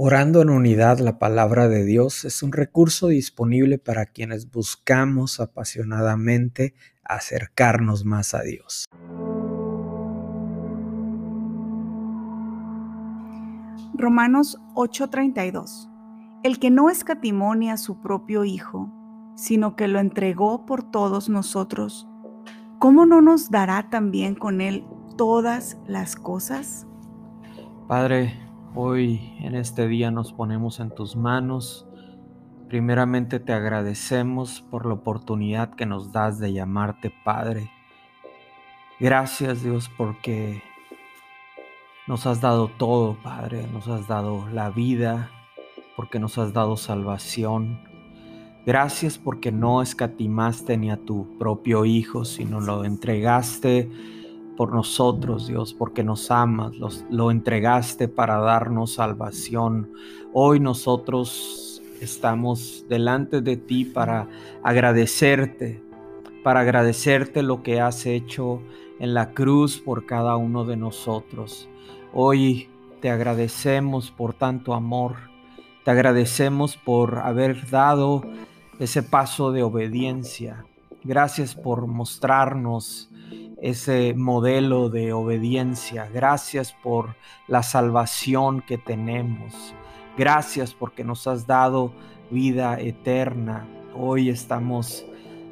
Orando en unidad, la palabra de Dios es un recurso disponible para quienes buscamos apasionadamente acercarnos más a Dios. Romanos 8:32 El que no escatimonia a su propio Hijo, sino que lo entregó por todos nosotros, ¿cómo no nos dará también con él todas las cosas? Padre, Hoy en este día nos ponemos en tus manos. Primeramente te agradecemos por la oportunidad que nos das de llamarte Padre. Gracias Dios porque nos has dado todo, Padre. Nos has dado la vida, porque nos has dado salvación. Gracias porque no escatimaste ni a tu propio Hijo, sino lo entregaste por nosotros, Dios, porque nos amas, lo entregaste para darnos salvación. Hoy nosotros estamos delante de ti para agradecerte, para agradecerte lo que has hecho en la cruz por cada uno de nosotros. Hoy te agradecemos por tanto amor, te agradecemos por haber dado ese paso de obediencia. Gracias por mostrarnos ese modelo de obediencia. Gracias por la salvación que tenemos. Gracias porque nos has dado vida eterna. Hoy estamos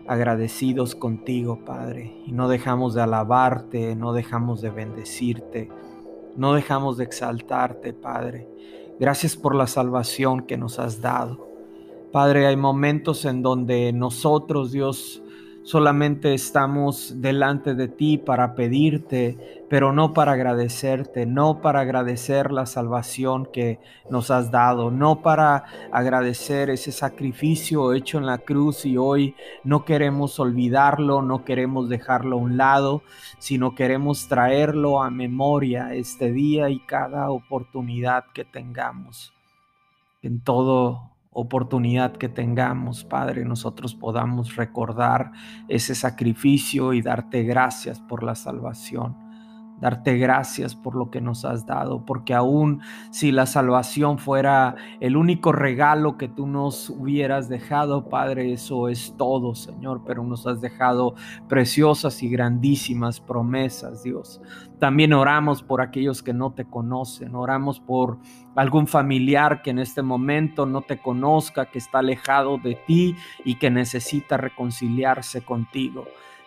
agradecidos contigo, Padre, y no dejamos de alabarte, no dejamos de bendecirte, no dejamos de exaltarte, Padre. Gracias por la salvación que nos has dado. Padre, hay momentos en donde nosotros, Dios, Solamente estamos delante de ti para pedirte, pero no para agradecerte, no para agradecer la salvación que nos has dado, no para agradecer ese sacrificio hecho en la cruz y hoy no queremos olvidarlo, no queremos dejarlo a un lado, sino queremos traerlo a memoria este día y cada oportunidad que tengamos. En todo oportunidad que tengamos, Padre, nosotros podamos recordar ese sacrificio y darte gracias por la salvación darte gracias por lo que nos has dado, porque aún si la salvación fuera el único regalo que tú nos hubieras dejado, Padre, eso es todo, Señor, pero nos has dejado preciosas y grandísimas promesas, Dios. También oramos por aquellos que no te conocen, oramos por algún familiar que en este momento no te conozca, que está alejado de ti y que necesita reconciliarse contigo.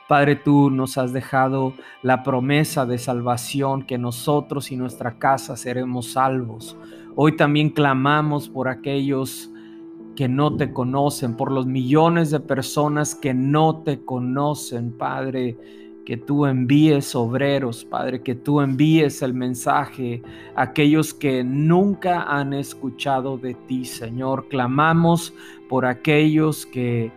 Padre, tú nos has dejado la promesa de salvación, que nosotros y nuestra casa seremos salvos. Hoy también clamamos por aquellos que no te conocen, por los millones de personas que no te conocen, Padre que tú envíes obreros, Padre, que tú envíes el mensaje a aquellos que nunca han escuchado de ti, Señor. Clamamos por aquellos que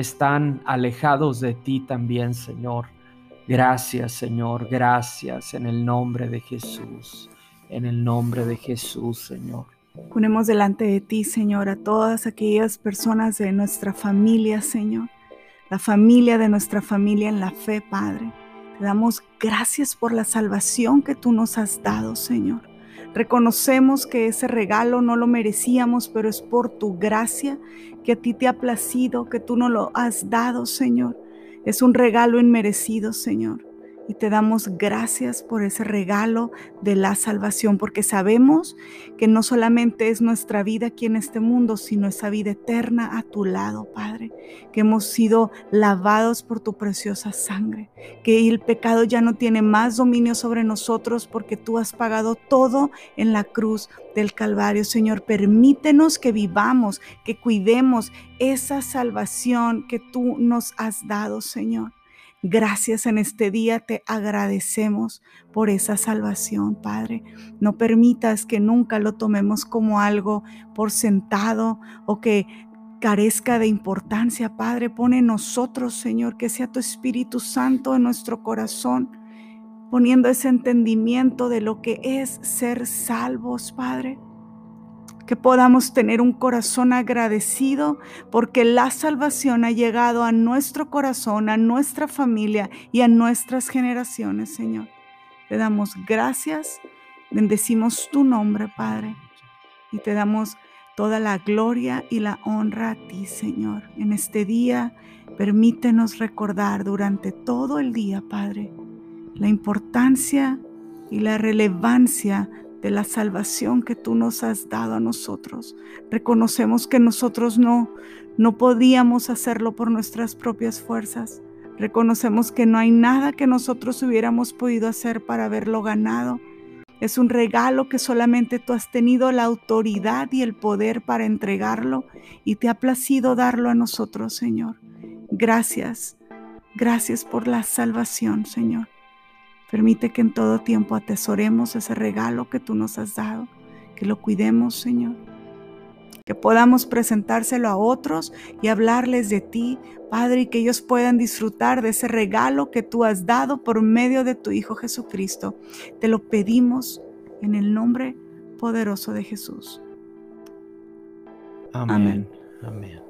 están alejados de ti también, Señor. Gracias, Señor, gracias en el nombre de Jesús, en el nombre de Jesús, Señor. Ponemos delante de ti, Señor, a todas aquellas personas de nuestra familia, Señor, la familia de nuestra familia en la fe, Padre. Te damos gracias por la salvación que tú nos has dado, Señor. Reconocemos que ese regalo no lo merecíamos, pero es por tu gracia que a ti te ha placido, que tú no lo has dado, Señor. Es un regalo inmerecido, Señor y te damos gracias por ese regalo de la salvación, porque sabemos que no solamente es nuestra vida aquí en este mundo, sino esa vida eterna a tu lado, Padre, que hemos sido lavados por tu preciosa sangre, que el pecado ya no tiene más dominio sobre nosotros porque tú has pagado todo en la cruz del Calvario. Señor, permítenos que vivamos, que cuidemos esa salvación que tú nos has dado, Señor. Gracias en este día, te agradecemos por esa salvación, Padre. No permitas que nunca lo tomemos como algo por sentado o que carezca de importancia, Padre. Pone nosotros, Señor, que sea tu Espíritu Santo en nuestro corazón, poniendo ese entendimiento de lo que es ser salvos, Padre que podamos tener un corazón agradecido porque la salvación ha llegado a nuestro corazón, a nuestra familia y a nuestras generaciones, Señor. Te damos gracias, bendecimos tu nombre, Padre. y te damos toda la gloria y la honra a ti, Señor. En este día, permítenos recordar durante todo el día, Padre, la importancia y la relevancia de la salvación que tú nos has dado a nosotros. Reconocemos que nosotros no no podíamos hacerlo por nuestras propias fuerzas. Reconocemos que no hay nada que nosotros hubiéramos podido hacer para haberlo ganado, es un regalo que solamente tú has tenido la autoridad y el poder para entregarlo y te ha placido darlo a nosotros, Señor. Gracias, gracias por la salvación, Señor. Permite que en todo tiempo atesoremos ese regalo que tú nos has dado, que lo cuidemos, Señor que podamos presentárselo a otros y hablarles de ti, Padre, y que ellos puedan disfrutar de ese regalo que tú has dado por medio de tu Hijo Jesucristo. Te lo pedimos en el nombre poderoso de Jesús. Amén. Amén.